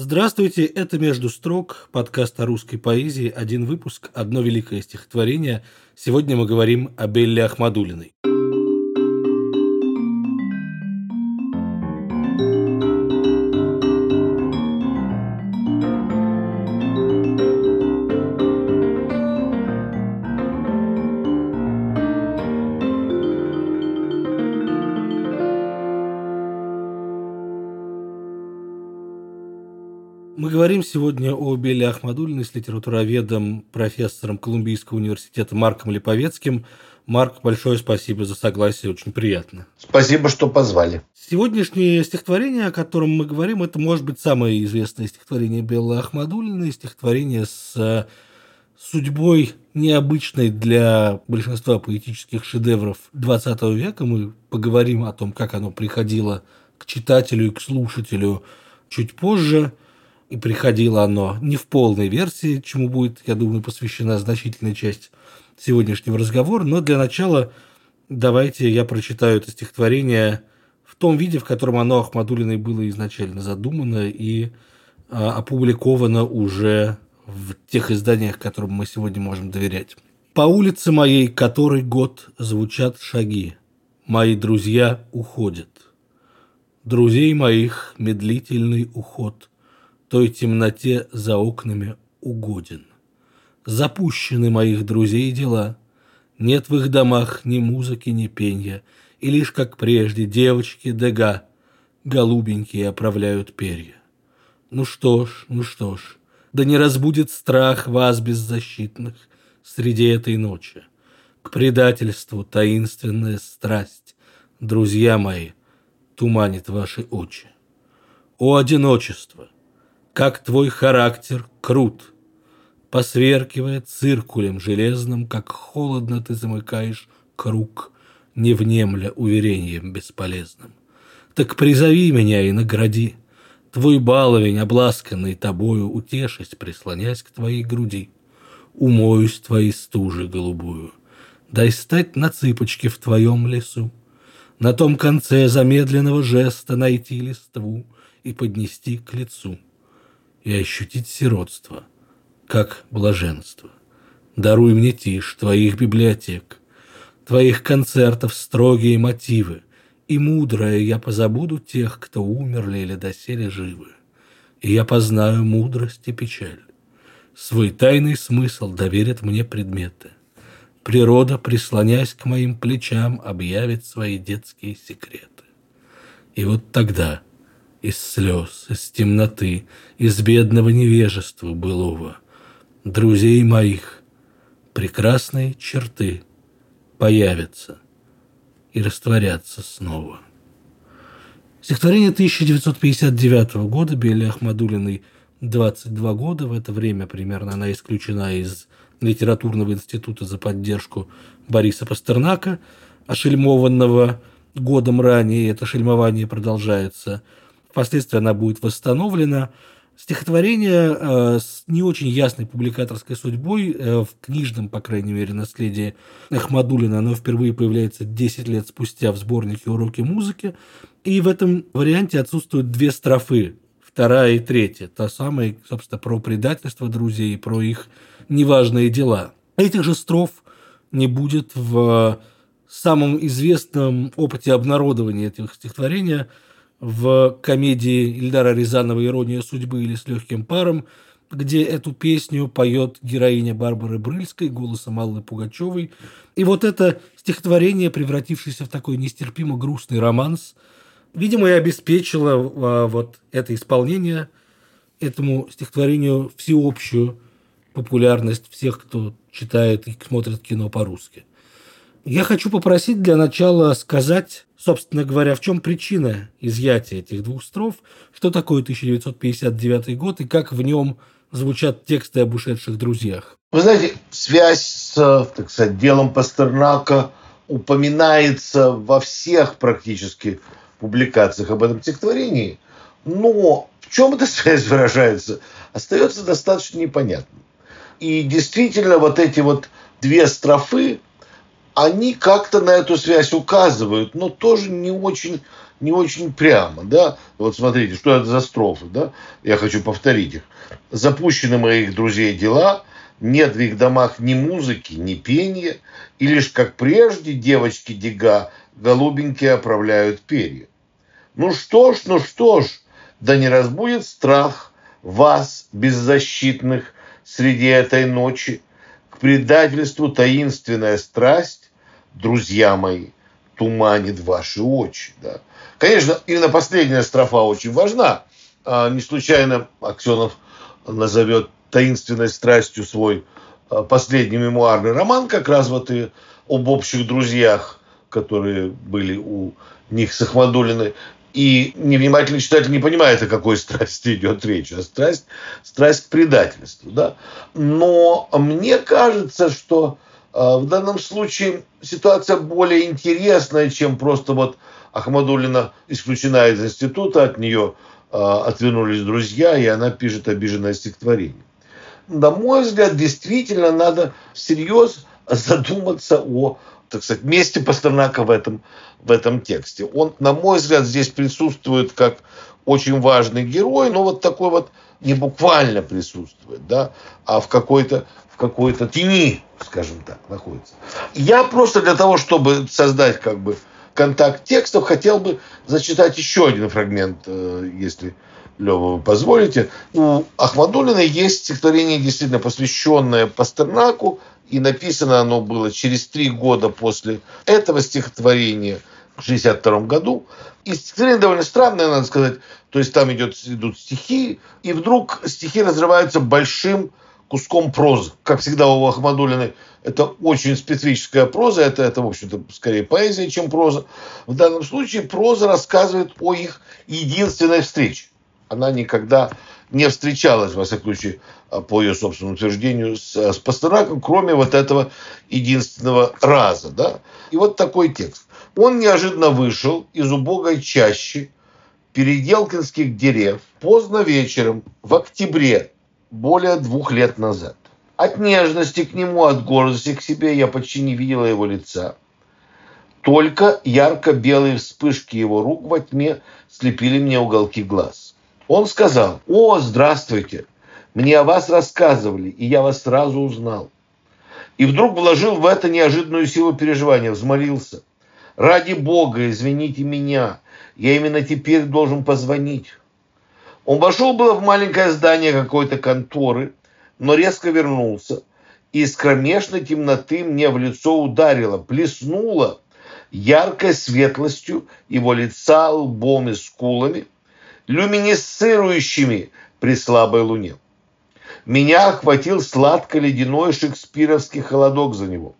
Здравствуйте, это «Между строк», подкаст о русской поэзии, один выпуск, одно великое стихотворение. Сегодня мы говорим о Белле Ахмадулиной. Говорим сегодня о Белле Ахмадулиной с литературоведом, профессором Колумбийского университета Марком Липовецким. Марк, большое спасибо за согласие, очень приятно. Спасибо, что позвали. Сегодняшнее стихотворение, о котором мы говорим, это может быть самое известное стихотворение Беллы Ахмадулиной, стихотворение с э, судьбой необычной для большинства поэтических шедевров XX века. Мы поговорим о том, как оно приходило к читателю и к слушателю чуть позже – и приходило оно не в полной версии, чему будет, я думаю, посвящена значительная часть сегодняшнего разговора. Но для начала давайте я прочитаю это стихотворение в том виде, в котором оно Ахмадулиной было изначально задумано и а, опубликовано уже в тех изданиях, которым мы сегодня можем доверять. «По улице моей который год звучат шаги, мои друзья уходят. Друзей моих медлительный уход – той темноте за окнами угоден. Запущены моих друзей дела, нет в их домах ни музыки, ни пенья, и лишь, как прежде, девочки дега, голубенькие оправляют перья. Ну что ж, ну что ж, да не разбудит страх вас беззащитных среди этой ночи. К предательству таинственная страсть, друзья мои, туманит ваши очи. О одиночество! Как твой характер крут. Посверкивая циркулем железным, как холодно ты замыкаешь круг, не внемля уверением бесполезным. Так призови меня и награди, Твой баловень, обласканный тобою, Утешись, прислонясь к твоей груди. Умоюсь твоей стужи голубую, Дай стать на цыпочке в твоем лесу, На том конце замедленного жеста Найти листву и поднести к лицу и ощутить сиротство, как блаженство. Даруй мне тишь твоих библиотек, твоих концертов строгие мотивы, и мудрое я позабуду тех, кто умерли или доселе живы. И я познаю мудрость и печаль. Свой тайный смысл доверят мне предметы. Природа, прислонясь к моим плечам, объявит свои детские секреты. И вот тогда – из слез, из темноты, из бедного невежества былого, друзей моих, прекрасные черты появятся и растворятся снова. Стихотворение 1959 года Бели Ахмадулиной 22 года. В это время примерно она исключена из литературного института за поддержку Бориса Пастернака, ошельмованного годом ранее. Это шельмование продолжается – Впоследствии она будет восстановлена. Стихотворение э, с не очень ясной публикаторской судьбой, э, в книжном, по крайней мере, наследии Ахмадулина, оно впервые появляется 10 лет спустя в сборнике «Уроки музыки». И в этом варианте отсутствуют две строфы, вторая и третья. Та самая, собственно, про предательство друзей, про их неважные дела. Этих же строф не будет в самом известном опыте обнародования этих стихотворения – в комедии Ильдара Рязанова «Ирония судьбы» или «С легким паром», где эту песню поет героиня Барбары Брыльской голосом Аллы Пугачевой. И вот это стихотворение, превратившееся в такой нестерпимо грустный романс, видимо, и обеспечило а, вот это исполнение этому стихотворению всеобщую популярность всех, кто читает и смотрит кино по-русски. Я хочу попросить для начала сказать, собственно говоря, в чем причина изъятия этих двух строф, что такое 1959 год и как в нем звучат тексты об ушедших друзьях. Вы знаете, связь с, так сказать, делом Пастернака упоминается во всех практически публикациях об этом стихотворении, но в чем эта связь выражается, остается достаточно непонятным. И действительно, вот эти вот две строфы, они как-то на эту связь указывают, но тоже не очень не очень прямо, да. Вот смотрите, что это за строфы, да. Я хочу повторить их. Запущены моих друзей дела, нет в их домах ни музыки, ни пения, и лишь как прежде девочки Дега голубенькие оправляют перья. Ну что ж, ну что ж, да не разбудит страх вас, беззащитных, среди этой ночи. К предательству таинственная страсть, друзья мои, туманит ваши очи. Да. Конечно, именно последняя строфа очень важна. А, не случайно Аксенов назовет таинственной страстью свой а, последний мемуарный роман, как раз вот и об общих друзьях, которые были у них с Ахмадулиной. И невнимательный читатель не понимает, о какой страсти идет речь. А страсть, страсть к предательству. Да? Но мне кажется, что в данном случае ситуация более интересная, чем просто вот Ахмадулина исключена из института, от нее э, отвернулись друзья, и она пишет обиженное стихотворение. На мой взгляд, действительно надо всерьез задуматься о так сказать, месте Пастернака в этом, в этом тексте. Он, на мой взгляд, здесь присутствует как очень важный герой, но вот такой вот не буквально присутствует, да, а в какой-то в какой-то тени, скажем так, находится. Я просто для того, чтобы создать как бы контакт текстов, хотел бы зачитать еще один фрагмент, э, если Лева, вы позволите. У Ахмадулина есть стихотворение, действительно посвященное Пастернаку, и написано оно было через три года после этого стихотворения, в 1962 году. И стихотворение довольно странное, надо сказать. То есть там идет, идут стихи, и вдруг стихи разрываются большим куском прозы. Как всегда у Ахмадулиной, это очень специфическая проза, это, это, в общем-то, скорее поэзия, чем проза. В данном случае проза рассказывает о их единственной встрече. Она никогда не встречалась, во всяком случае, по ее собственному утверждению, с, с Пастернаком, кроме вот этого единственного раза. Да? И вот такой текст. Он неожиданно вышел из убогой чащи переделкинских дерев поздно вечером в октябре, более двух лет назад. От нежности к нему, от гордости к себе я почти не видела его лица. Только ярко-белые вспышки его рук во тьме слепили мне уголки глаз. Он сказал, «О, здравствуйте! Мне о вас рассказывали, и я вас сразу узнал». И вдруг вложил в это неожиданную силу переживания, взмолился. «Ради Бога, извините меня, я именно теперь должен позвонить». Он вошел было в маленькое здание какой-то конторы, но резко вернулся. И из кромешной темноты мне в лицо ударило, плеснуло яркой светлостью его лица, лбом и скулами – люминесцирующими при слабой луне. Меня охватил сладко-ледяной шекспировский холодок за него.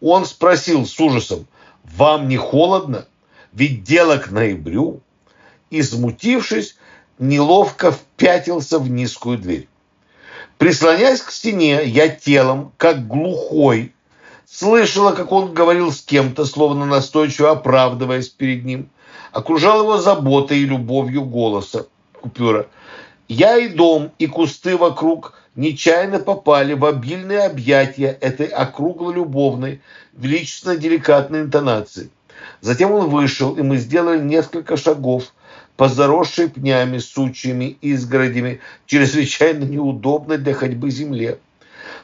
Он спросил с ужасом, «Вам не холодно? Ведь дело к ноябрю». И, смутившись, неловко впятился в низкую дверь. Прислоняясь к стене, я телом, как глухой, слышала, как он говорил с кем-то, словно настойчиво оправдываясь перед ним – окружал его заботой и любовью голоса купюра. Я и дом, и кусты вокруг нечаянно попали в обильные объятия этой округло-любовной, величественно-деликатной интонации. Затем он вышел, и мы сделали несколько шагов по заросшей пнями, сучьями, изгородями, чрезвычайно неудобной для ходьбы земле.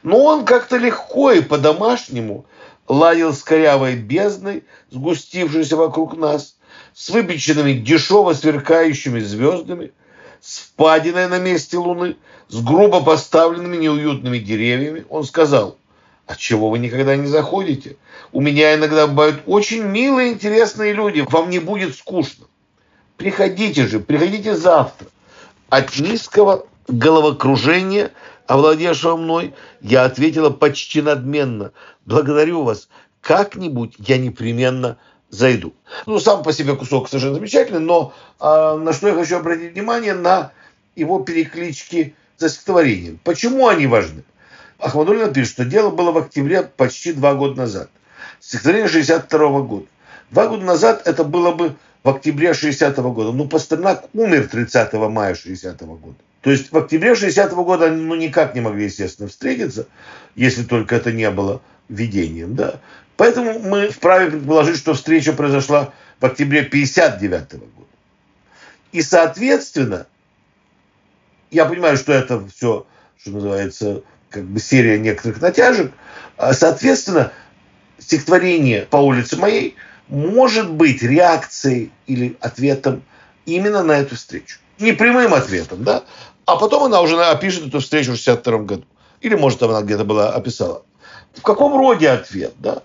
Но он как-то легко и по-домашнему ладил с корявой бездной, сгустившейся вокруг нас, с выпеченными дешево сверкающими звездами, впадиной на месте луны, с грубо поставленными неуютными деревьями, он сказал, «А чего вы никогда не заходите? У меня иногда бывают очень милые, интересные люди, вам не будет скучно. Приходите же, приходите завтра». От низкого головокружения, овладевшего мной, я ответила почти надменно, «Благодарю вас, как-нибудь я непременно зайду. Ну, сам по себе кусок совершенно замечательный, но а, на что я хочу обратить внимание, на его переклички за стихотворением. Почему они важны? Ахмадулина пишет, что дело было в октябре почти два года назад. Стихотворение 62 года. Два года назад это было бы в октябре 60 -го года. Но Пастернак умер 30 мая 60 -го года. То есть в октябре 60 -го года они ну, никак не могли, естественно, встретиться, если только это не было видением. Да? Поэтому мы вправе предположить, что встреча произошла в октябре 59 года. И, соответственно, я понимаю, что это все, что называется, как бы серия некоторых натяжек. А, соответственно, стихотворение по улице моей может быть реакцией или ответом именно на эту встречу. Не прямым ответом, да, а потом она уже опишет эту встречу в 62 году. Или, может, она где-то была описала. В каком роде ответ, да?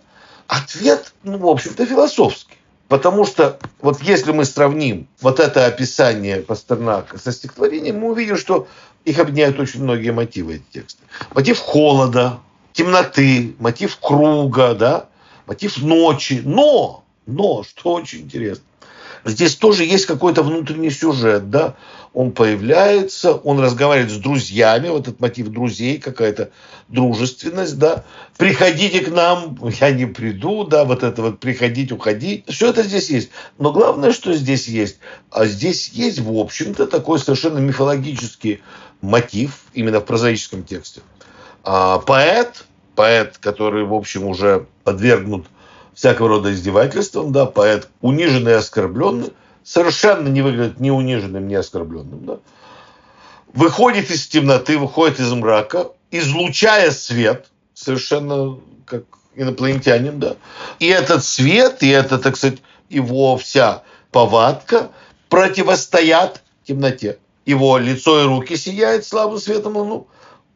Ответ, ну, в общем-то, философский. Потому что вот если мы сравним вот это описание Пастернака со стихотворением, мы увидим, что их объединяют очень многие мотивы эти тексты. Мотив холода, темноты, мотив круга, да, мотив ночи. Но, но, что очень интересно, здесь тоже есть какой-то внутренний сюжет, да, он появляется, он разговаривает с друзьями, вот этот мотив друзей, какая-то дружественность, да, приходите к нам, я не приду, да, вот это вот приходить, уходить, все это здесь есть. Но главное, что здесь есть, а здесь есть, в общем-то, такой совершенно мифологический мотив, именно в прозаическом тексте. А поэт, поэт, который, в общем, уже подвергнут всякого рода издевательствам, да, поэт униженный и оскорбленный, совершенно не выглядит ни униженным, ни оскорбленным, да, выходит из темноты, выходит из мрака, излучая свет, совершенно как инопланетянин, да, и этот свет, и это, так сказать, его вся повадка противостоят темноте. Его лицо и руки сияют слабым светом луну.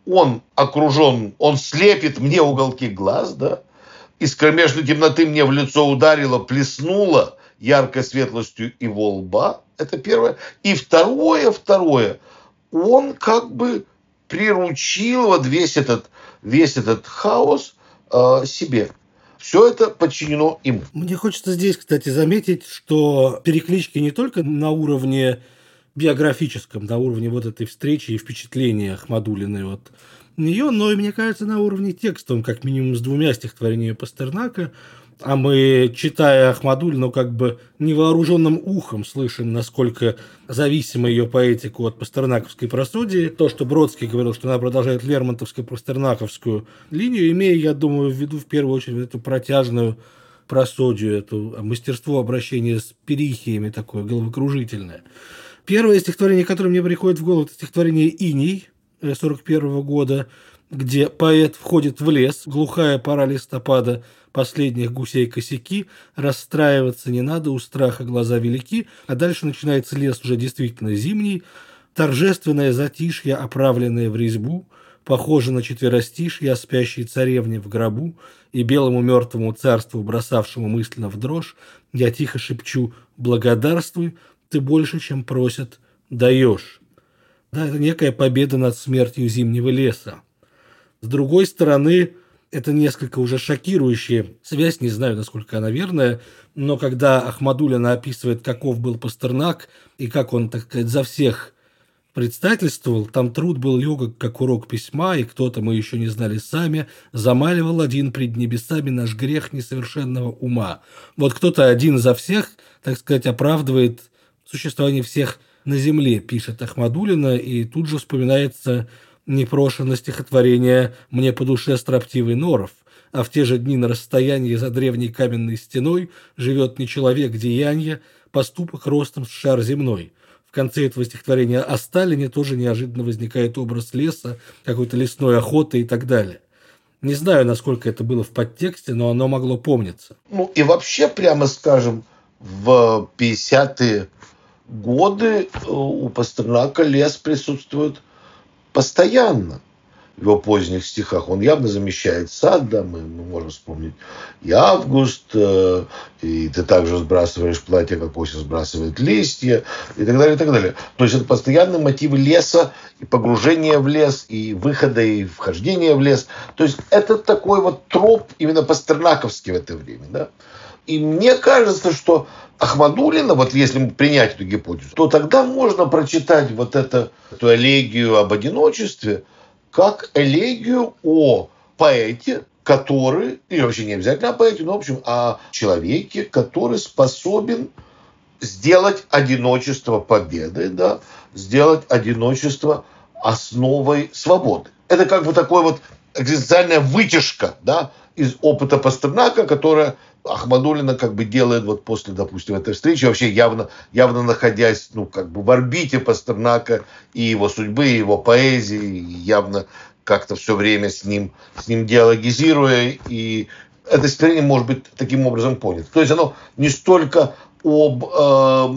Он окружен, он слепит мне уголки глаз, да, из кромешной темноты мне в лицо ударило, плеснуло яркой светлостью его лба. Это первое. И второе, второе, он как бы приручил вот весь этот, весь этот хаос э, себе. Все это подчинено ему. Мне хочется здесь, кстати, заметить, что переклички не только на уровне биографическом, на уровне вот этой встречи и впечатления Ахмадулиной вот нее, но и, мне кажется, на уровне текстовом, как минимум с двумя стихотворениями Пастернака, а мы, читая Ахмадулину, как бы невооруженным ухом слышим, насколько зависима ее поэтику от пастернаковской просодии. То, что Бродский говорил, что она продолжает лермонтовско-пастернаковскую линию, имея, я думаю, в виду в первую очередь эту протяжную просодию, это мастерство обращения с перихиями такое головокружительное. Первое стихотворение, которое мне приходит в голову, это стихотворение «Иней», 41 года, где поэт входит в лес, глухая пора листопада, последних гусей косяки, расстраиваться не надо, у страха глаза велики, а дальше начинается лес уже действительно зимний, торжественное затишье, оправленное в резьбу, похоже на четверостишье о спящей царевне в гробу и белому мертвому царству, бросавшему мысленно в дрожь, я тихо шепчу «Благодарствуй, ты больше, чем просят, даешь». Да, это некая победа над смертью зимнего леса. С другой стороны, это несколько уже шокирующая связь, не знаю, насколько она верная, но когда Ахмадулина описывает, каков был Пастернак и как он, так сказать, за всех предстательствовал, там труд был легок, как урок письма, и кто-то, мы еще не знали сами, замаливал один пред небесами наш грех несовершенного ума. Вот кто-то один за всех, так сказать, оправдывает существование всех на земле, пишет Ахмадулина, и тут же вспоминается непрошено стихотворение «Мне по душе строптивый норов», а в те же дни на расстоянии за древней каменной стеной живет не человек деяния, поступок ростом с шар земной. В конце этого стихотворения о Сталине тоже неожиданно возникает образ леса, какой-то лесной охоты и так далее. Не знаю, насколько это было в подтексте, но оно могло помниться. Ну и вообще, прямо скажем, в 50-е годы э, у Пастернака лес присутствует постоянно в его поздних стихах. Он явно замещает сад, да, мы, мы можем вспомнить и август, э, и ты также сбрасываешь платье, как осень сбрасывает листья, и так далее, и так далее. То есть это постоянные мотивы леса, и погружения в лес, и выхода, и вхождения в лес. То есть это такой вот троп именно пастернаковский в это время, да. И мне кажется, что Ахмадулина, вот если принять эту гипотезу, то тогда можно прочитать вот это, эту элегию об одиночестве как элегию о поэте, который, или вообще не обязательно о поэте, но в общем о человеке, который способен сделать одиночество победой, да, сделать одиночество основой свободы. Это как бы такой вот экзистенциальная вытяжка да, из опыта Пастернака, которая Ахмадулина как бы делает вот после, допустим, этой встречи, вообще явно, явно находясь, ну, как бы в орбите Пастернака и его судьбы, и его поэзии, явно как-то все время с ним, с ним диалогизируя, и это стихотворение может быть таким образом понято. То есть оно не столько об э,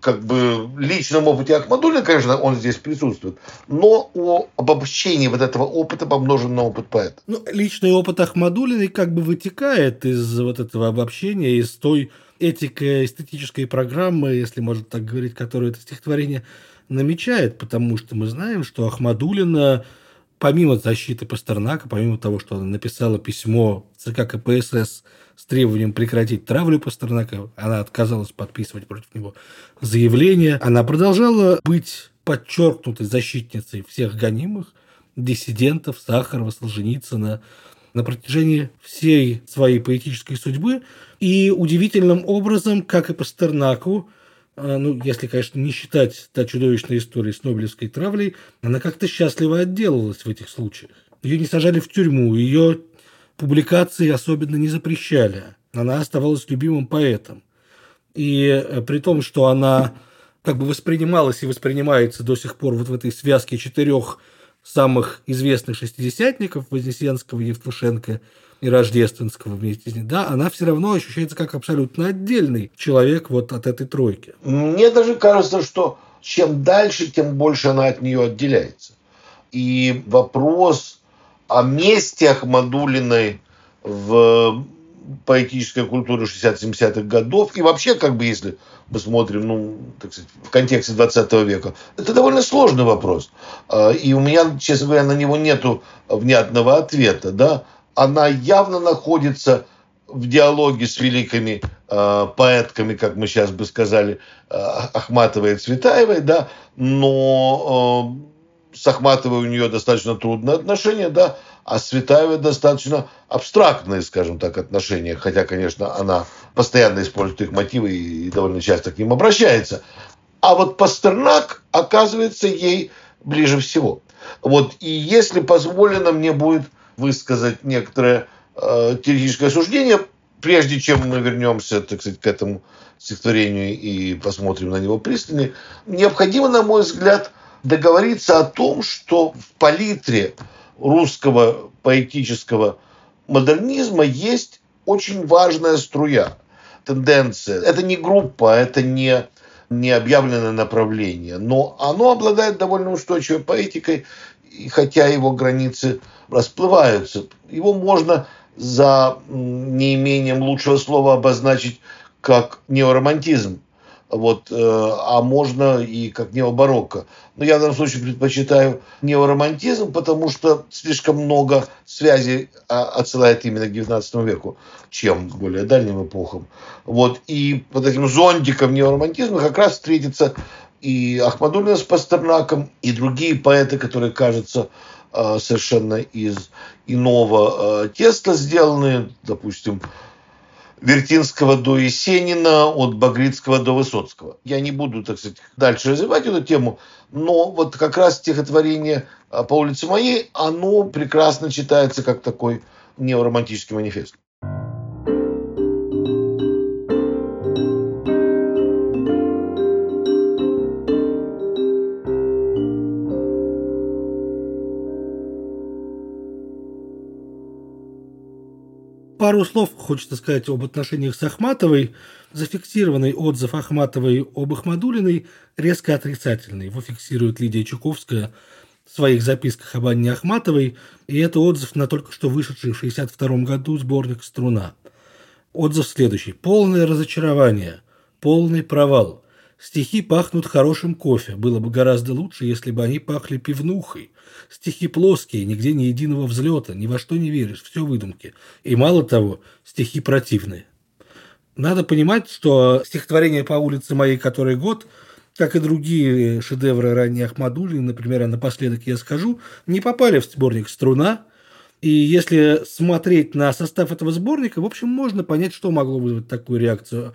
как бы личном опыте Ахмадулина, конечно, он здесь присутствует, но о обобщении вот этого опыта, помноженного на опыт поэта. Ну, личный опыт Ахмадулиной как бы вытекает из вот этого обобщения, из той этико-эстетической программы, если можно так говорить, которую это стихотворение намечает, потому что мы знаем, что Ахмадулина помимо защиты Пастернака, помимо того, что она написала письмо ЦК КПСС с требованием прекратить травлю Пастернака, она отказалась подписывать против него заявление, она продолжала быть подчеркнутой защитницей всех гонимых, диссидентов, Сахарова, Солженицына, на протяжении всей своей поэтической судьбы. И удивительным образом, как и Пастернаку, а, ну, если, конечно, не считать та чудовищная история с Нобелевской травлей, она как-то счастливо отделалась в этих случаях. Ее не сажали в тюрьму, ее публикации особенно не запрещали. Она оставалась любимым поэтом. И э, при том, что она как бы воспринималась и воспринимается до сих пор вот в этой связке четырех самых известных шестидесятников Вознесенского, Евтушенко и Рождественского вместе с ней, да, она все равно ощущается как абсолютно отдельный человек вот от этой тройки. Мне даже кажется, что чем дальше, тем больше она от нее отделяется. И вопрос о месте Ахмадулиной в поэтической культуре 60-70-х годов. И вообще, как бы, если мы смотрим, ну, так сказать, в контексте 20 века, это довольно сложный вопрос. А, и у меня, честно говоря, на него нету внятного ответа, да. Она явно находится в диалоге с великими э, поэтками, как мы сейчас бы сказали, э, Ахматовой и Цветаевой, да, но э, с Ахматовой у нее достаточно трудные отношения, да, а с Цветаевой достаточно абстрактные, скажем так, отношения, хотя, конечно, она постоянно использует их мотивы и довольно часто к ним обращается. А вот Пастернак оказывается ей ближе всего. Вот, и если позволено, мне будет высказать некоторое э, теоретическое суждение, прежде чем мы вернемся, так сказать, к этому стихотворению и посмотрим на него пристально, необходимо, на мой взгляд, договориться о том, что в палитре русского поэтического модернизма есть очень важная струя, тенденция. Это не группа, это не, не объявленное направление, но оно обладает довольно устойчивой поэтикой, и хотя его границы расплываются. Его можно за неимением лучшего слова обозначить как неоромантизм. Вот, э, а можно и как необарокко. Но я в данном случае предпочитаю неоромантизм, потому что слишком много связей а, отсылает именно к XIX веку, чем более дальним эпохам. Вот, и под этим зонтиком неоромантизма как раз встретится и Ахмадулина с Пастернаком, и другие поэты, которые, кажется, Э, совершенно из иного э, теста сделаны, допустим, Вертинского до Есенина, от Багрицкого до Высоцкого. Я не буду, так сказать, дальше развивать эту тему, но вот как раз стихотворение э, «По улице моей», оно прекрасно читается как такой неоромантический манифест. Пару слов хочется сказать об отношениях с Ахматовой. Зафиксированный отзыв Ахматовой об Ахмадулиной резко отрицательный. Его фиксирует Лидия Чуковская в своих записках об Анне Ахматовой. И это отзыв на только что вышедший в 1962 году сборник «Струна». Отзыв следующий. Полное разочарование, полный провал – Стихи пахнут хорошим кофе. Было бы гораздо лучше, если бы они пахли пивнухой. Стихи плоские, нигде ни единого взлета, ни во что не веришь, все выдумки. И мало того, стихи противные. Надо понимать, что стихотворение по улице моей «Который год» как и другие шедевры ранней Ахмадулина, например, а напоследок я скажу, не попали в сборник «Струна», и если смотреть на состав этого сборника, в общем, можно понять, что могло вызвать такую реакцию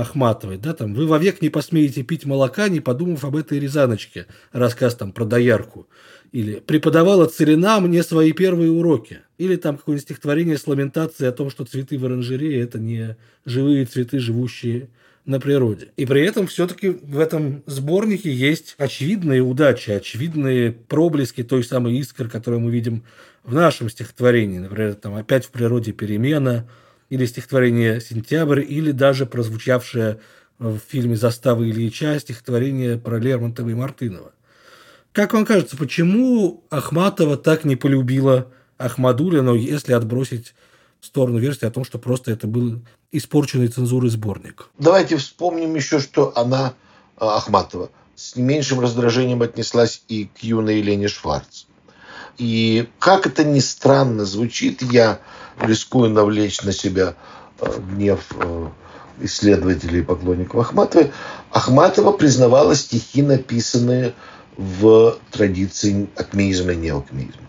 Ахматовой, да, там, вы вовек не посмеете пить молока, не подумав об этой Рязаночке, рассказ там про доярку. Или преподавала Целина мне свои первые уроки. Или там какое-нибудь стихотворение с ламентацией о том, что цветы в оранжерее – это не живые цветы, живущие на природе. И при этом все-таки в этом сборнике есть очевидные удачи, очевидные проблески той самой искры, которую мы видим в нашем стихотворении. Например, там «Опять в природе перемена», или стихотворение «Сентябрь», или даже прозвучавшее в фильме «Застава Ильича» стихотворение про Лермонтова и Мартынова. Как вам кажется, почему Ахматова так не полюбила Ахмадулина, если отбросить в сторону версии о том, что просто это был испорченный цензурой сборник? Давайте вспомним еще, что она, а, Ахматова, с не меньшим раздражением отнеслась и к юной Елене Шварц. И как это ни странно звучит, я рискую навлечь на себя а, гнев а, исследователей и поклонников Ахматовой, Ахматова признавала стихи, написанные в традиции акмеизма и неокмеизма.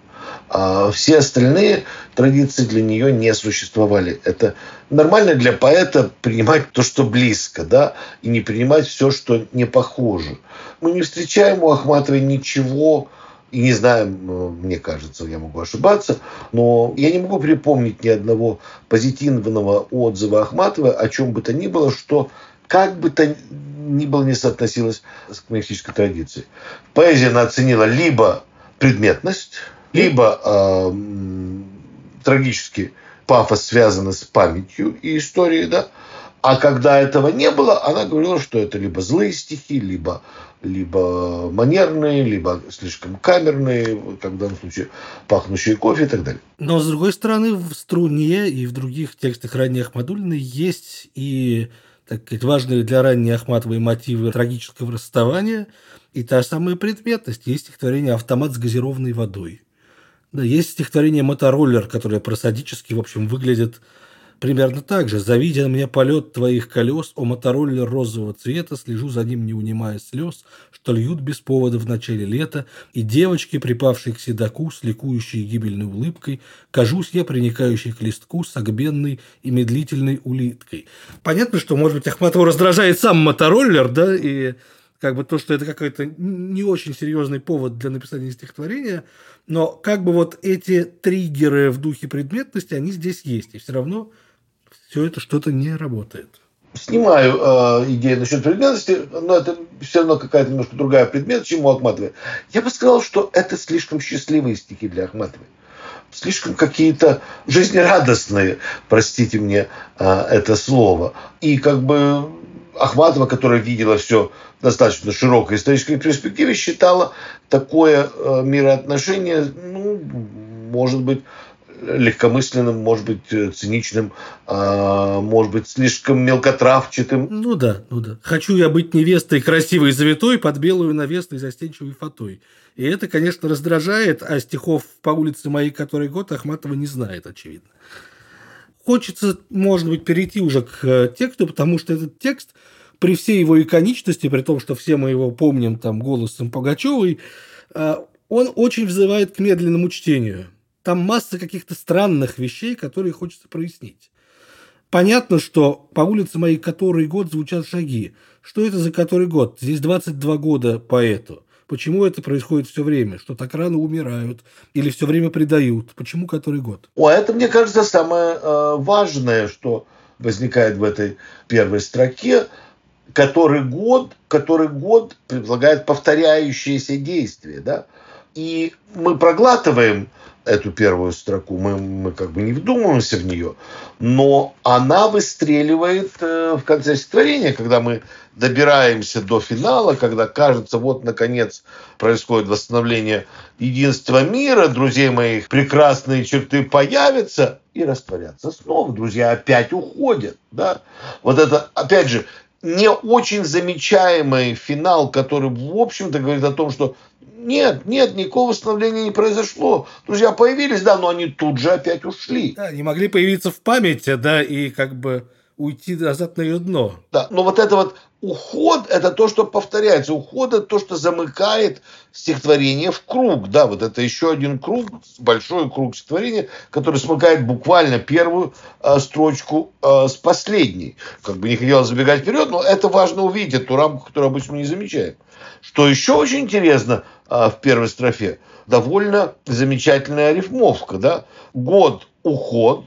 А все остальные традиции для нее не существовали. Это нормально для поэта принимать то, что близко, да, и не принимать все, что не похоже. Мы не встречаем у Ахматовой ничего, и не знаю, мне кажется, я могу ошибаться, но я не могу припомнить ни одного позитивного отзыва Ахматовой о чем бы то ни было, что как бы то ни было не соотносилось с коммунистической традицией. Поэзия она оценила либо предметность, либо э, трагический пафос связан с памятью и историей, да, а когда этого не было, она говорила, что это либо злые стихи, либо, либо манерные, либо слишком камерные, как в данном случае пахнущие кофе и так далее. Но, с другой стороны, в «Струне» и в других текстах ранней Ахмадулиной есть и так сказать, важные для ранней Ахматовой мотивы трагического расставания и та самая предметность. Есть стихотворение «Автомат с газированной водой». Да, есть стихотворение «Мотороллер», которое просадически, в общем, выглядит Примерно так же. Завидя мне полет твоих колес, о мотороллер розового цвета, слежу за ним, не унимая слез, что льют без повода в начале лета, и девочки, припавшие к седаку, с ликующей гибельной улыбкой, кажусь я, приникающей к листку, согбенной и медлительной улиткой. Понятно, что, может быть, Ахматову раздражает сам мотороллер, да, и как бы то, что это какой-то не очень серьезный повод для написания стихотворения, но как бы вот эти триггеры в духе предметности, они здесь есть, и все равно все это что-то не работает. Снимаю э, идею насчет предметности, но это все равно какая-то немножко другая предмет, чем у Ахматовой. Я бы сказал, что это слишком счастливые стихи для Ахматовой. Слишком какие-то жизнерадостные, простите мне э, это слово. И как бы Ахматова, которая видела все в достаточно широкой исторической перспективе, считала такое э, мироотношение, ну, может быть, легкомысленным, может быть, э, циничным, а, может быть, слишком мелкотравчатым. Ну да, ну да. Хочу я быть невестой красивой и завитой под белую навестой застенчивой фатой. И это, конечно, раздражает, а стихов по улице моей который год Ахматова не знает, очевидно. Хочется, может быть, перейти уже к э, тексту, потому что этот текст при всей его иконичности, при том, что все мы его помним там голосом Пугачевой, э, он очень взывает к медленному чтению – там масса каких-то странных вещей, которые хочется прояснить. Понятно, что по улице моей который год звучат шаги. Что это за который год? Здесь 22 года поэту. Почему это происходит все время? Что так рано умирают? Или все время предают? Почему который год? О, это, мне кажется, самое э, важное, что возникает в этой первой строке. Который год, который год предлагает повторяющиеся действия. Да? И мы проглатываем эту первую строку, мы, мы как бы не вдумываемся в нее, но она выстреливает э, в конце стихотворения, когда мы добираемся до финала, когда кажется, вот наконец происходит восстановление единства мира, друзей моих прекрасные черты появятся и растворятся снова, друзья опять уходят, да, вот это, опять же, не очень замечаемый финал, который, в общем-то, говорит о том, что нет, нет, никакого восстановления не произошло. Друзья появились, да, но они тут же опять ушли. Да, они могли появиться в памяти, да, и как бы уйти назад на ее дно. Да, но вот это вот уход – это то, что повторяется. Уход – это то, что замыкает стихотворение в круг. Да, вот это еще один круг, большой круг стихотворения, который смыкает буквально первую э, строчку э, с последней. Как бы не хотелось забегать вперед, но это важно увидеть, эту рамку, которую обычно мы не замечаем. Что еще очень интересно, э, в первой строфе, довольно замечательная рифмовка, да? Год – уход,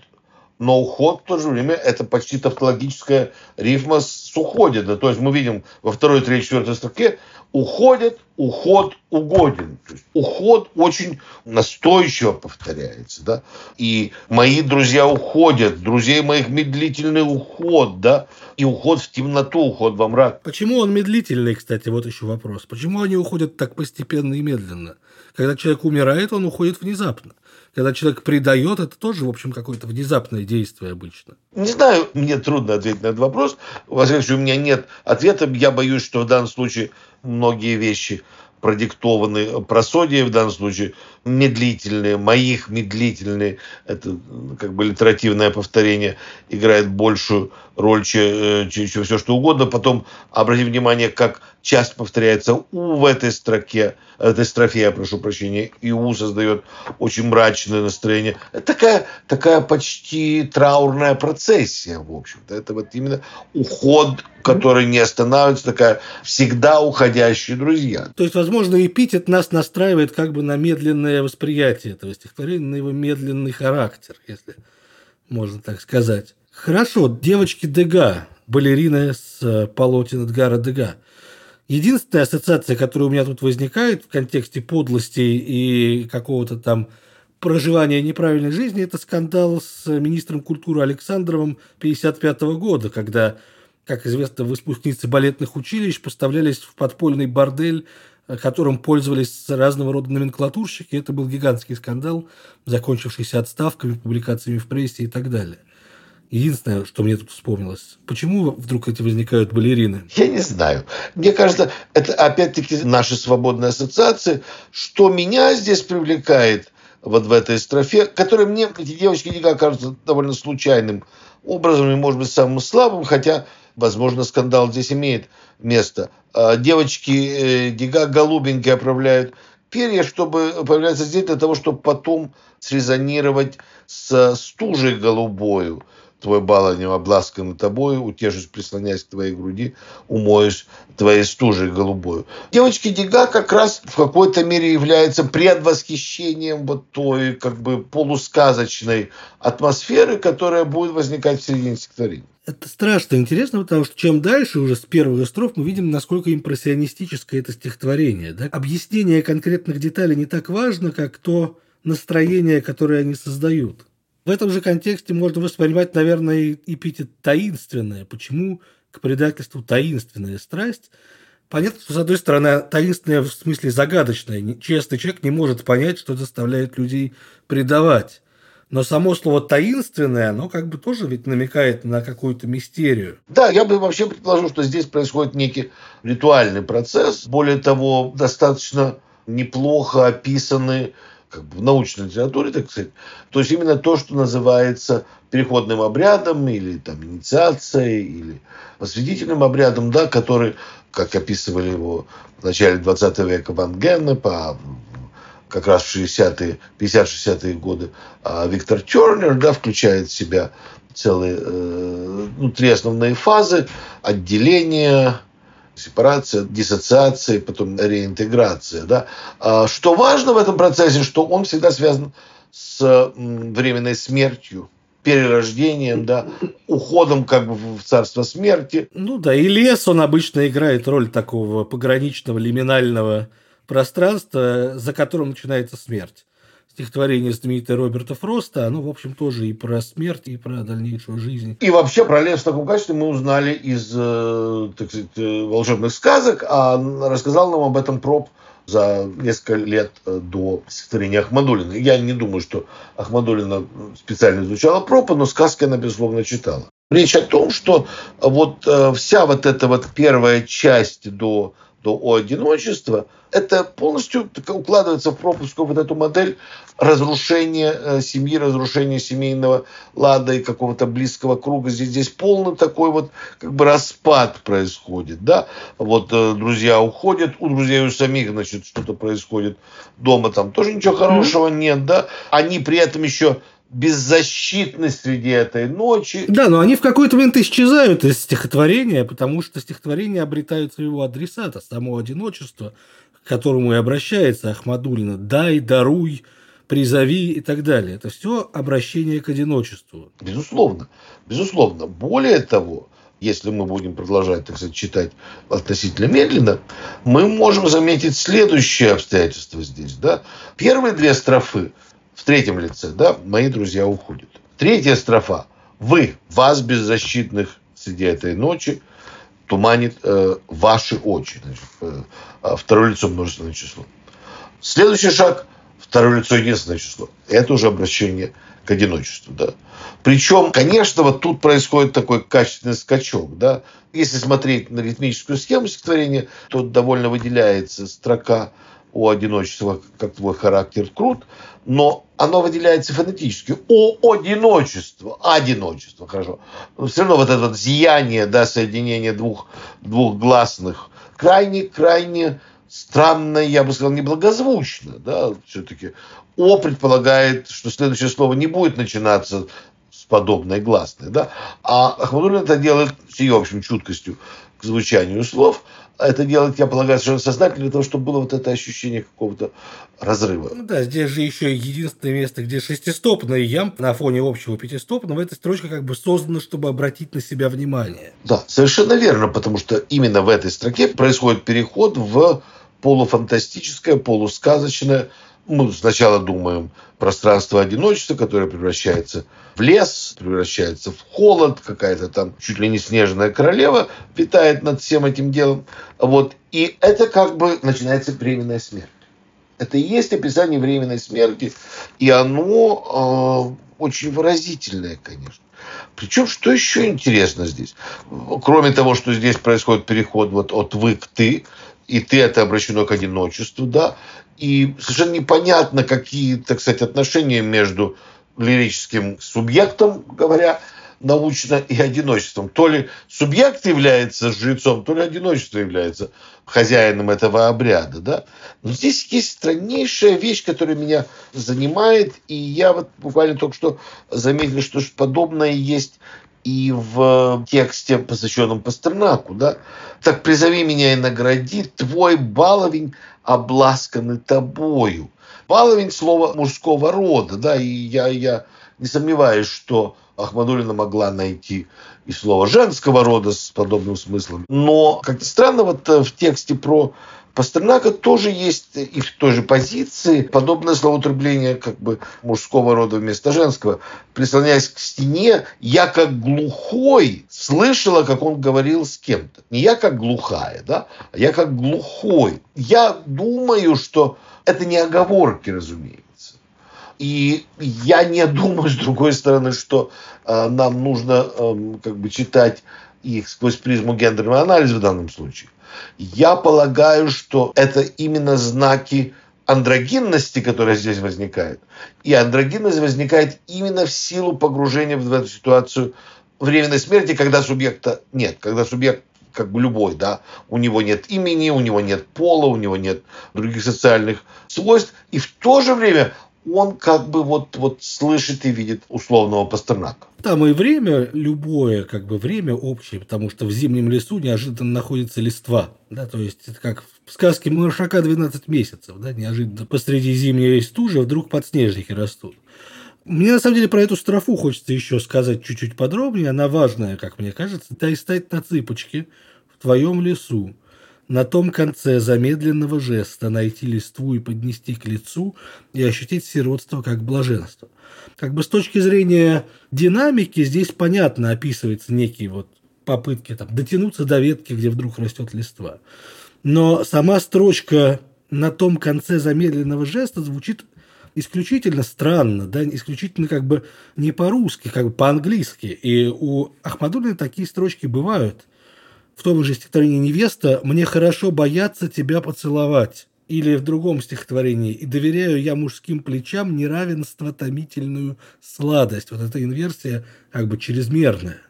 но уход в то же время это почти тавтологическая рифма с уходит. Да? То есть мы видим во второй, третьей, четвертой строке уходит, уход угоден. То есть уход очень настойчиво повторяется. Да? И мои друзья уходят, друзей моих медлительный уход, да, и уход в темноту, уход во мрак. Почему он медлительный, кстати, вот еще вопрос. Почему они уходят так постепенно и медленно? Когда человек умирает, он уходит внезапно когда человек предает, это тоже, в общем, какое-то внезапное действие обычно. Не знаю, мне трудно ответить на этот вопрос. Во всяком случае, у меня нет ответа. Я боюсь, что в данном случае многие вещи продиктованы просодие в данном случае, медлительные, моих медлительные, это как бы литеративное повторение играет большую роль, чем, чем все что угодно. Потом обратите внимание, как часто повторяется «у» в этой строке, этой строфе, я прошу прощения, и «у» создает очень мрачное настроение. Это такая, такая почти траурная процессия, в общем-то. Это вот именно уход, который не останавливается, такая всегда уходящие друзья. То есть, возможно, эпитет нас настраивает как бы на медленное восприятие этого стихотворения, на его медленный характер, если можно так сказать. Хорошо, девочки Дега, балерина с э, полотен Эдгара Дега. Единственная ассоциация, которая у меня тут возникает в контексте подлости и какого-то там проживания неправильной жизни, это скандал с министром культуры Александровым 1955 года, когда, как известно, выпускницы балетных училищ поставлялись в подпольный бордель, которым пользовались разного рода номенклатурщики. Это был гигантский скандал, закончившийся отставками, публикациями в прессе и так далее. Единственное, что мне тут вспомнилось, почему вдруг эти возникают балерины? Я не знаю. Мне кажется, это опять-таки наши свободные ассоциации. Что меня здесь привлекает вот в этой строфе, которая мне, эти девочки никак кажутся довольно случайным образом и, может быть, самым слабым, хотя, возможно, скандал здесь имеет место. А девочки э, Дига голубенькие оправляют перья, чтобы появляться здесь для того, чтобы потом срезонировать с стужей голубою твой баланем обласкан тобою, утешусь, прислоняясь к твоей груди, умоешь твоей стужей голубою. Девочки Дега как раз в какой-то мере является предвосхищением вот той как бы полусказочной атмосферы, которая будет возникать в середине стихотворения. Это страшно интересно, потому что чем дальше, уже с первых строф, мы видим, насколько импрессионистическое это стихотворение. Да? Объяснение конкретных деталей не так важно, как то настроение, которое они создают. В этом же контексте можно воспринимать, наверное, эпитет «таинственное». Почему к предательству таинственная страсть? Понятно, что, с одной стороны, таинственная в смысле загадочная. Честный человек не может понять, что заставляет людей предавать. Но само слово «таинственное», оно как бы тоже ведь намекает на какую-то мистерию. Да, я бы вообще предположил, что здесь происходит некий ритуальный процесс. Более того, достаточно неплохо описаны как бы в научной литературе, так сказать, то есть именно то, что называется переходным обрядом или там инициацией или посвятительным обрядом, да, который, как описывали его в начале 20 века Ван Генне по как раз в 60-е, 50-60-е годы а Виктор Тернер, да, включает в себя целые, э, ну, три основные фазы. Отделения, сепарация, диссоциация, потом реинтеграция. Да? А что важно в этом процессе, что он всегда связан с временной смертью, перерождением, да, уходом как бы в царство смерти. Ну да, и лес, он обычно играет роль такого пограничного лиминального пространства, за которым начинается смерть стихотворение знаменитое Роберта Фроста, оно, в общем, тоже и про смерть, и про дальнейшую жизнь. И вообще про лес в таком качестве мы узнали из, э, так сказать, э, волшебных сказок, а рассказал нам об этом проб за несколько лет э, до стихотворения Ахмадулина. Я не думаю, что Ахмадулина специально изучала пропа, но сказки она, безусловно, читала. Речь о том, что вот вся вот эта вот первая часть до то о одиночество, это полностью укладывается в пропуску вот эту модель разрушения э, семьи, разрушения семейного лада и какого-то близкого круга. Здесь, здесь полный такой вот как бы распад происходит, да. Вот э, друзья уходят, у друзей у самих, значит, что-то происходит дома, там тоже ничего хорошего mm-hmm. нет, да. Они при этом еще беззащитны среди этой ночи. Да, но они в какой-то момент исчезают из стихотворения, потому что стихотворения обретают своего адресата, само одиночество, к которому и обращается Ахмадулина, дай, даруй, призови и так далее. Это все обращение к одиночеству. Безусловно. Безусловно. Более того, если мы будем продолжать, так сказать, читать относительно медленно, мы можем заметить следующее обстоятельство здесь. Да? Первые две строфы третьем лице, да, мои друзья уходят. Третья строфа. Вы, вас беззащитных среди этой ночи, туманит э, ваши очи. Значит, э, а второе лицо множественное число. Следующий шаг – второе лицо единственное число. Это уже обращение к одиночеству. Да? Причем, конечно, вот тут происходит такой качественный скачок. Да? Если смотреть на ритмическую схему стихотворения, то довольно выделяется строка о одиночестве, как твой характер крут, но оно выделяется фонетически. О одиночество, одиночество, хорошо. Но все равно вот это зияние, да, соединение двух, двух гласных, крайне, крайне странно, я бы сказал, неблагозвучно, да, все-таки. О предполагает, что следующее слово не будет начинаться с подобной гласной, да, а Ахмадулин это делает с ее, в общем, чуткостью к звучанию слов – это делать, я полагаю, совершенно сознательно, для того, чтобы было вот это ощущение какого-то разрыва. Ну да, здесь же еще единственное место, где шестистопный ям на фоне общего пятистопного, эта строчка как бы создана, чтобы обратить на себя внимание. Да, совершенно верно, потому что именно в этой строке происходит переход в полуфантастическое, полусказочное мы сначала думаем пространство одиночества, которое превращается в лес, превращается в холод, какая-то там чуть ли не снежная королева витает над всем этим делом. Вот. И это как бы начинается временная смерть. Это и есть описание временной смерти, и оно э, очень выразительное, конечно. Причем, что еще интересно здесь? Кроме того, что здесь происходит переход вот от «вы» к «ты», и «ты» это обращено к одиночеству, да, и совершенно непонятно, какие, так сказать, отношения между лирическим субъектом, говоря научно, и одиночеством. То ли субъект является жрецом, то ли одиночество является хозяином этого обряда. Да? Но здесь есть страннейшая вещь, которая меня занимает, и я вот буквально только что заметил, что подобное есть и в тексте, посвященном Пастернаку, да, так призови меня и награди, твой баловень обласканы тобою. Баловень – слово мужского рода, да, и я, я не сомневаюсь, что Ахмадулина могла найти и слово женского рода с подобным смыслом. Но, как-то странно, вот э, в тексте про Пастернака тоже есть и в той же позиции подобное словоупотребление как бы мужского рода вместо женского. Прислоняясь к стене, я как глухой слышала, как он говорил с кем-то. Не я как глухая, да, а я как глухой. Я думаю, что это не оговорки, разумеется. И я не думаю, с другой стороны, что э, нам нужно э, как бы читать их сквозь призму гендерного анализа в данном случае. Я полагаю, что это именно знаки андрогинности, которая здесь возникает. И андрогинность возникает именно в силу погружения в эту ситуацию временной смерти, когда субъекта нет, когда субъект как бы любой, да, у него нет имени, у него нет пола, у него нет других социальных свойств, и в то же время он как бы вот, вот слышит и видит условного Пастернака. Там и время любое, как бы время общее, потому что в зимнем лесу неожиданно находится листва. Да, то есть это как в сказке Маршака 12 месяцев. Да, неожиданно посреди зимней стужи вдруг подснежники растут. Мне на самом деле про эту строфу хочется еще сказать чуть-чуть подробнее. Она важная, как мне кажется. Дай стать на цыпочки в твоем лесу на том конце замедленного жеста найти листву и поднести к лицу и ощутить сиротство как блаженство. Как бы с точки зрения динамики здесь понятно описывается некие вот попытки там, дотянуться до ветки, где вдруг растет листва. Но сама строчка на том конце замедленного жеста звучит исключительно странно, да, исключительно как бы не по-русски, как бы по-английски. И у Ахмадулина такие строчки бывают – в том же стихотворении «Невеста» «Мне хорошо бояться тебя поцеловать». Или в другом стихотворении «И доверяю я мужским плечам неравенство томительную сладость». Вот эта инверсия как бы чрезмерная.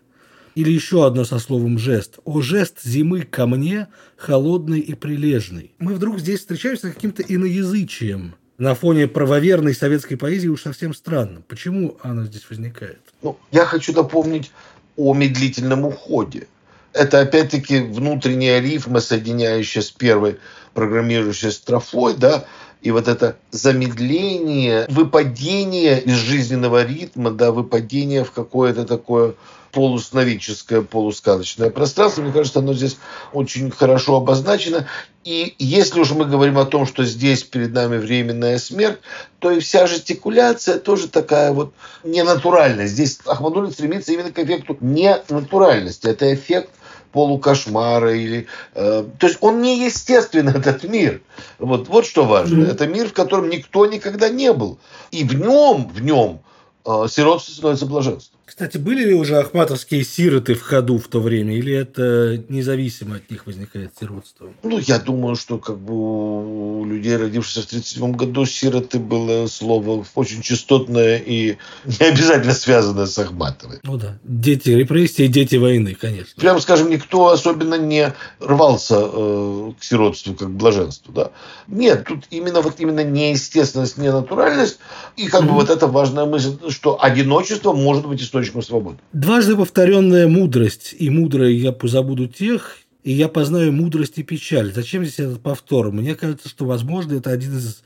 Или еще одно со словом «жест». «О, жест зимы ко мне, холодный и прилежный». Мы вдруг здесь встречаемся с каким-то иноязычием. На фоне правоверной советской поэзии уж совсем странно. Почему она здесь возникает? Ну, я хочу напомнить о медлительном уходе это опять-таки внутренняя рифма, соединяющая с первой программирующей строфой, да, и вот это замедление, выпадение из жизненного ритма, да, выпадение в какое-то такое полусновическое, полусказочное пространство. Мне кажется, оно здесь очень хорошо обозначено. И если уж мы говорим о том, что здесь перед нами временная смерть, то и вся жестикуляция тоже такая вот ненатуральная. Здесь Ахмадулин стремится именно к эффекту ненатуральности. Это эффект полукошмара или э, то есть он не естественный этот мир. Вот вот что важно. Mm-hmm. это мир в котором никто никогда не был. И в нем в нем э, сиротство становится блаженством кстати, были ли уже ахматовские сироты в ходу в то время, или это независимо от них возникает сиротство? Ну, я думаю, что как бы у людей, родившихся в 1937 году, сироты было слово очень частотное и не обязательно связанное с Ахматовой. Ну да, дети репрессий, дети войны, конечно. Прямо скажем, никто особенно не рвался э, к сиротству как к блаженству. Да? Нет, тут именно вот именно неестественность, ненатуральность, и как mm-hmm. бы вот эта важная мысль, что одиночество может быть источником источником свободы. Дважды повторенная мудрость и мудрые я позабуду тех, и я познаю мудрость и печаль. Зачем здесь этот повтор? Мне кажется, что, возможно, это один из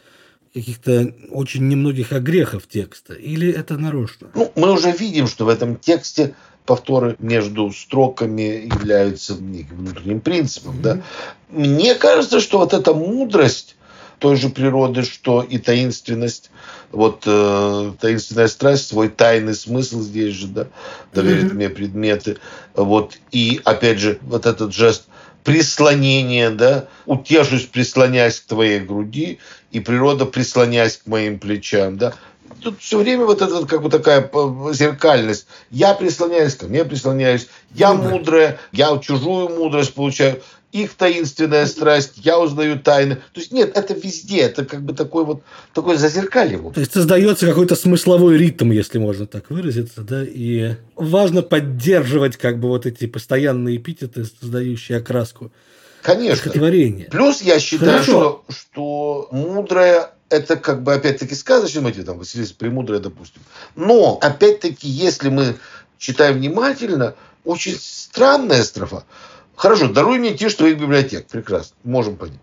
каких-то очень немногих огрехов текста. Или это нарочно? Ну, мы уже видим, что в этом тексте повторы между строками являются неким внутренним принципом. Mm-hmm. Да? Мне кажется, что вот эта мудрость той же природы, что и таинственность, вот э, таинственная страсть, свой тайный смысл здесь же, да, доверит mm-hmm. мне предметы, вот, и опять же, вот этот жест прислонения, да, утешусь, прислоняясь к твоей груди, и природа прислоняясь к моим плечам, да, тут все время вот эта как бы такая зеркальность. Я прислоняюсь ко мне, прислоняюсь. Я ну, мудрая, я чужую мудрость получаю их таинственная страсть, я узнаю тайны. То есть нет, это везде, это как бы такой вот такой зазеркалье. То есть создается какой-то смысловой ритм, если можно так выразиться, да, и важно поддерживать как бы вот эти постоянные эпитеты, создающие окраску Конечно. Плюс я считаю, что, что мудрая это как бы опять-таки сказочный мотив, там Василиса Премудрая, допустим. Но опять-таки, если мы читаем внимательно, очень странная строфа. Хорошо, даруй мне тишь твоих библиотек. Прекрасно, можем понять.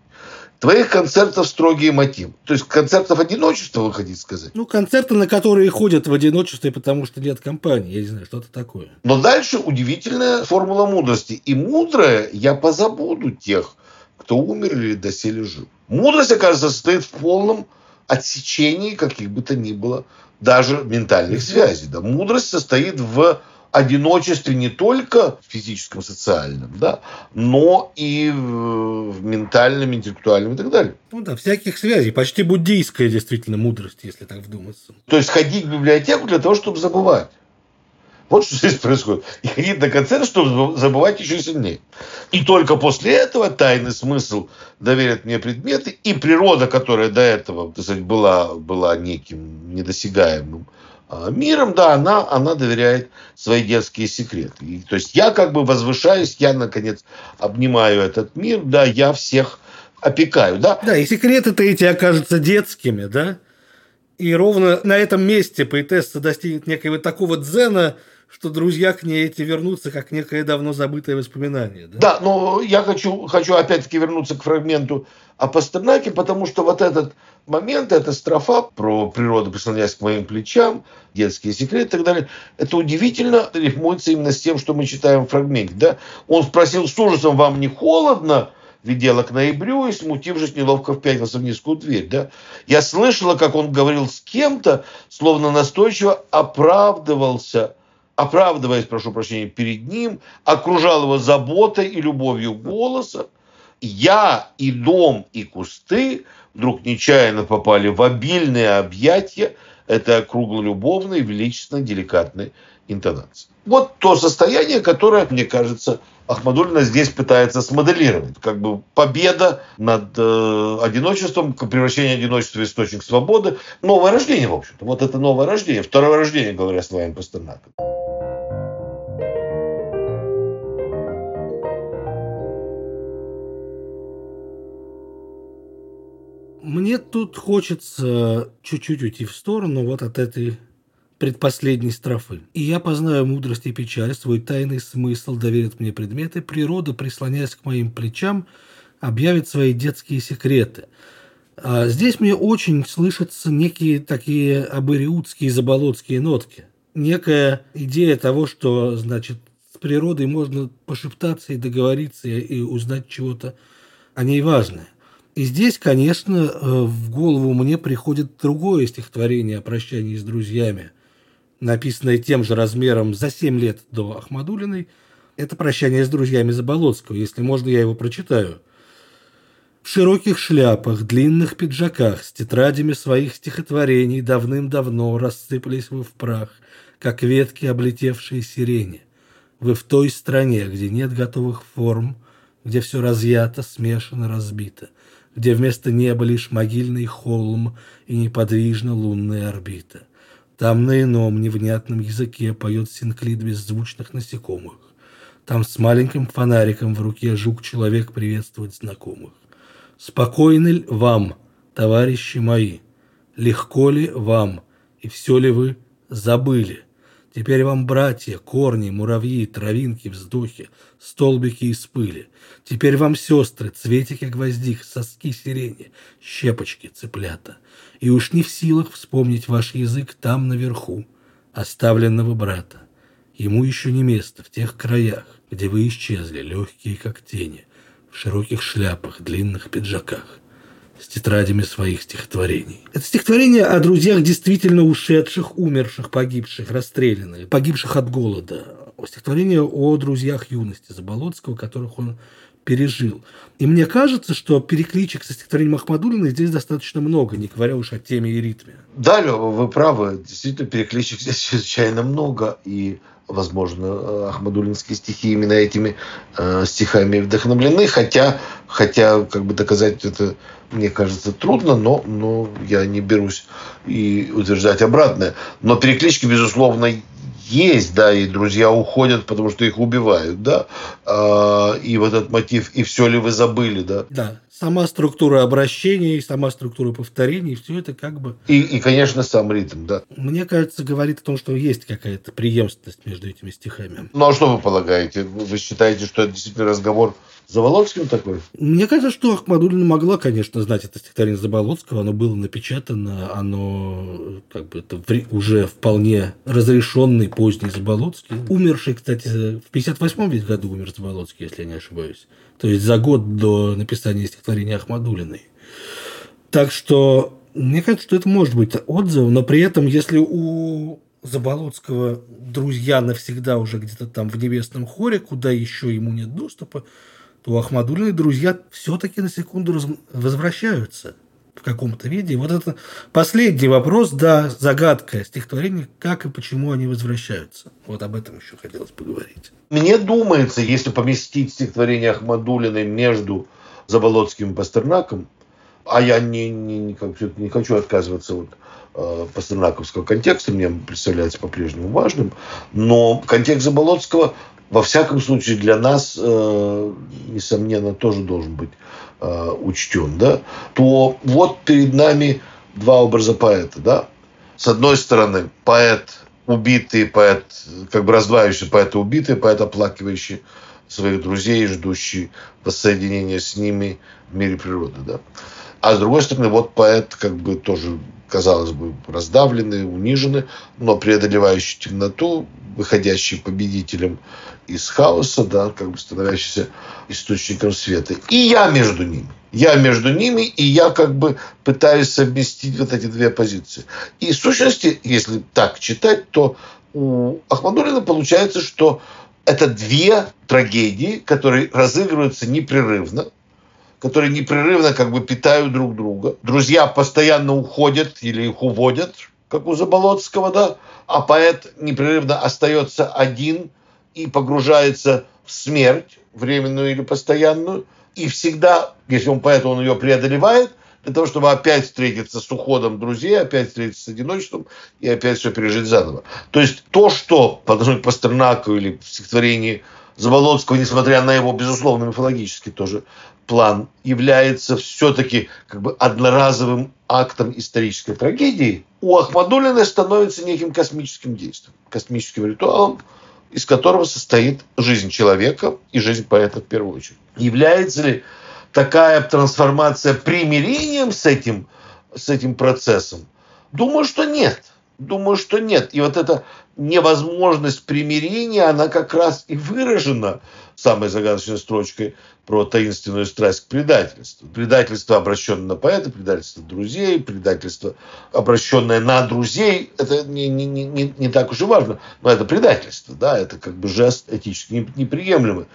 Твоих концертов строгие мотивы. То есть концертов одиночества, вы хотите сказать? Ну, концерты, на которые ходят в одиночестве, потому что нет компании. Я не знаю, что-то такое. Но дальше удивительная формула мудрости. И мудрая я позабуду тех, кто умер или доселе жил. Мудрость, оказывается, состоит в полном отсечении каких бы то ни было даже ментальных связей. Да. Мудрость состоит в одиночестве не только в физическом, социальном, да, но и в ментальном, интеллектуальном и так далее. Ну да, всяких связей. Почти буддийская действительно мудрость, если так вдуматься. То есть ходить в библиотеку для того, чтобы забывать. Вот что здесь происходит. И ходить на концерт, чтобы забывать еще сильнее. И только после этого тайный смысл доверят мне предметы, и природа, которая до этого, так сказать, была, была неким недосягаемым, миром, да, она, она доверяет свои детские секреты. И, то есть я как бы возвышаюсь, я, наконец, обнимаю этот мир, да, я всех опекаю, да. Да, и секреты-то эти окажутся детскими, да? И ровно на этом месте поэтесса достигнет некого такого дзена, что друзья к ней эти вернутся, как некое давно забытое воспоминание. Да, да но я хочу, хочу опять-таки вернуться к фрагменту о Пастернаке, потому что вот этот момент, эта строфа про природу, прислоняясь к моим плечам, детские секреты и так далее, это удивительно рифмуется именно с тем, что мы читаем в фрагменте. Да? Он спросил с ужасом, вам не холодно? Видела к ноябрю и, смутившись, неловко впятился в низкую дверь. Да? Я слышала, как он говорил с кем-то, словно настойчиво оправдывался оправдываясь, прошу прощения, перед ним, окружал его заботой и любовью голоса. Я и дом, и кусты вдруг нечаянно попали в обильные объятия этой округлолюбовной, величественной, деликатной интонации. Вот то состояние, которое, мне кажется, Ахмадулина здесь пытается смоделировать. Как бы победа над э, одиночеством, превращение одиночества в источник свободы. Новое рождение, в общем-то. Вот это новое рождение. Второе рождение, говоря словами Пастернака. Мне тут хочется чуть-чуть уйти в сторону вот от этой предпоследней строфы. «И я познаю мудрость и печаль, свой тайный смысл доверит мне предметы, природа, прислоняясь к моим плечам, объявит свои детские секреты». А здесь мне очень слышатся некие такие абыриутские заболотские нотки. Некая идея того, что, значит, с природой можно пошептаться и договориться и узнать чего-то о ней важное. И здесь, конечно, э, в голову мне приходит другое стихотворение о прощании с друзьями, написанное тем же размером за 7 лет до Ахмадулиной. Это «Прощание с друзьями Заболоцкого». Если можно, я его прочитаю – в широких шляпах, длинных пиджаках, с тетрадями своих стихотворений давным-давно рассыпались вы в прах, как ветки, облетевшие сирени. Вы в той стране, где нет готовых форм, где все разъято, смешано, разбито, где вместо неба лишь могильный холм и неподвижна лунная орбита. Там на ином невнятном языке поет синклит беззвучных насекомых. Там с маленьким фонариком в руке жук-человек приветствует знакомых. Спокойны ли вам, товарищи мои? Легко ли вам? И все ли вы забыли? Теперь вам братья, корни, муравьи, травинки, вздохи, столбики из пыли. Теперь вам сестры, цветики гвоздик, соски сирени, щепочки цыплята. И уж не в силах вспомнить ваш язык там наверху, оставленного брата. Ему еще не место в тех краях, где вы исчезли, легкие как тени в широких шляпах, длинных пиджаках, с тетрадями своих стихотворений. Это стихотворение о друзьях действительно ушедших, умерших, погибших, расстрелянных, погибших от голода. Стихотворение о друзьях юности Заболоцкого, которых он пережил. И мне кажется, что перекличек со стихотворением Ахмадулина здесь достаточно много, не говоря уж о теме и ритме. Да, Лёва, вы правы. Действительно, перекличек здесь чрезвычайно много. И возможно, ахмадулинские стихи именно этими э, стихами вдохновлены, хотя, хотя как бы доказать это, мне кажется, трудно, но, но я не берусь и утверждать обратное. Но переклички, безусловно, есть, да, и друзья уходят, потому что их убивают, да, а, и вот этот мотив «и все ли вы забыли», да. Да, сама структура обращений, сама структура повторений, все это как бы... И, и, конечно, сам ритм, да. Мне кажется, говорит о том, что есть какая-то преемственность между этими стихами. Ну, а что вы полагаете? Вы считаете, что это действительно разговор Заболоцким такой? Мне кажется, что Ахмадулина могла, конечно, знать это стихотворение Заболоцкого. Оно было напечатано, оно как бы это уже вполне разрешенный поздний Заболоцкий. Умерший, кстати, в 58-м ведь году умер Заболоцкий, если я не ошибаюсь. То есть за год до написания стихотворения Ахмадулиной. Так что мне кажется, что это может быть отзыв, но при этом, если у Заболоцкого друзья навсегда уже где-то там в небесном хоре, куда еще ему нет доступа, то Ахмадулины друзья все-таки на секунду возвращаются в каком-то виде. Вот это последний вопрос, да, загадка стихотворения, как и почему они возвращаются. Вот об этом еще хотелось поговорить. Мне думается, если поместить стихотворение Ахмадулиной между Заболоцким и Пастернаком, а я не, не, не, как, не хочу отказываться от э, пастернаковского контекста, мне представляется по-прежнему важным, но контекст Заболоцкого во всяком случае для нас, э, несомненно, тоже должен быть э, учтен, да, то вот перед нами два образа поэта, да. С одной стороны, поэт убитый, поэт, как бы раздваивающий поэт убитый, поэт оплакивающий своих друзей, ждущий воссоединения с ними в мире природы, да. А с другой стороны, вот поэт как бы тоже, казалось бы, раздавленный, униженный, но преодолевающий темноту, выходящий победителем из хаоса, да, как бы становящийся источником света. И я между ними. Я между ними, и я как бы пытаюсь совместить вот эти две позиции. И в сущности, если так читать, то у Ахмадулина получается, что это две трагедии, которые разыгрываются непрерывно, которые непрерывно как бы питают друг друга. Друзья постоянно уходят или их уводят, как у Заболоцкого, да, а поэт непрерывно остается один и погружается в смерть, временную или постоянную, и всегда, если он поэт, он ее преодолевает, для того, чтобы опять встретиться с уходом друзей, опять встретиться с одиночеством и опять все пережить заново. То есть то, что по отношению Пастернаку или в стихотворении Заболоцкого, несмотря на его, безусловно, мифологический тоже план, является все-таки как бы одноразовым актом исторической трагедии, у Ахмадулиной становится неким космическим действием, космическим ритуалом, из которого состоит жизнь человека и жизнь поэта в первую очередь. Является ли такая трансформация примирением с этим, с этим процессом? Думаю, что нет. Думаю, что нет. И вот эта невозможность примирения, она как раз и выражена самой загадочной строчкой про таинственную страсть к предательству. Предательство, обращенное на поэта, предательство друзей, предательство, обращенное на друзей, это не, не, не, не так уж и важно, но это предательство, да, это как бы жест этически неприемлемый.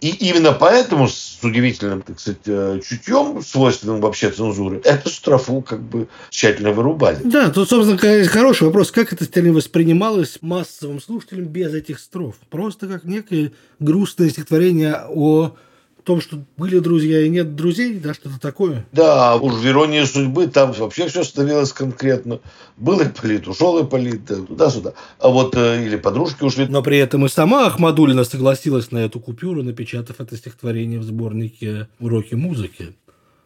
И именно поэтому с удивительным, так сказать, э, чутьем, свойственным вообще цензуры, эту строфу как бы тщательно вырубали. Да, тут, собственно, хороший вопрос, как это воспринималось массовым слушателям без этих строф? Просто как некое грустное стихотворение о том, что были друзья и нет друзей, да, что-то такое. Да, уж в иронии судьбы там вообще все становилось конкретно. Был и полит, ушел и полит, туда-сюда. А вот э, или подружки ушли. Но при этом и сама Ахмадулина согласилась на эту купюру, напечатав это стихотворение в сборнике «Уроки музыки».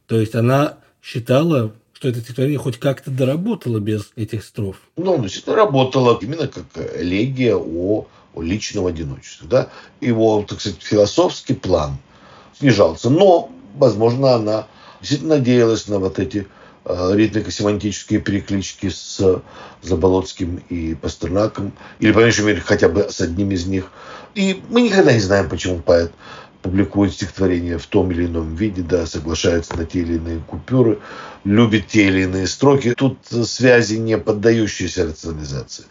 То есть она считала, что это стихотворение хоть как-то доработало без этих строф. Ну, действительно работало именно как элегия о, о личном одиночестве. Да? Его, так сказать, философский план – снижался. Но, возможно, она действительно надеялась на вот эти э, ритмико-семантические переклички с Заболоцким и Пастернаком, или, по меньшей мере, хотя бы с одним из них. И мы никогда не знаем, почему поэт публикует стихотворение в том или ином виде, да, соглашается на те или иные купюры, любит те или иные строки. Тут связи не поддающиеся рационализации.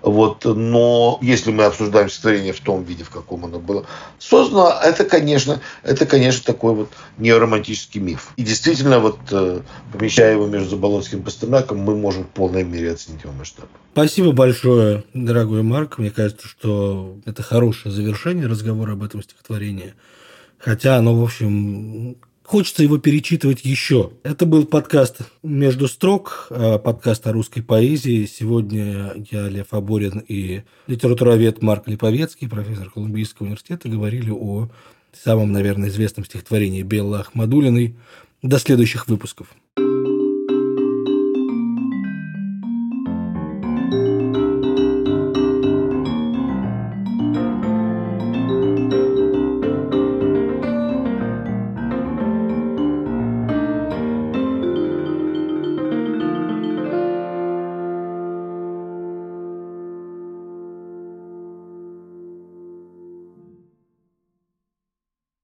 Вот. Но если мы обсуждаем стихотворение в том виде, в каком оно было создано, это, конечно, это, конечно, такой вот неоромантический миф. И действительно, вот э, помещая его между Заболоцким и Пастернаком, мы можем в полной мере оценить его масштаб. Спасибо большое, дорогой Марк. Мне кажется, что это хорошее завершение разговора об этом стихотворении. Хотя оно, в общем, Хочется его перечитывать еще. Это был подкаст «Между строк», э, подкаст о русской поэзии. Сегодня я, Лев Аборин и литературовед Марк Липовецкий, профессор Колумбийского университета, говорили о самом, наверное, известном стихотворении Беллы Ахмадулиной. До следующих выпусков.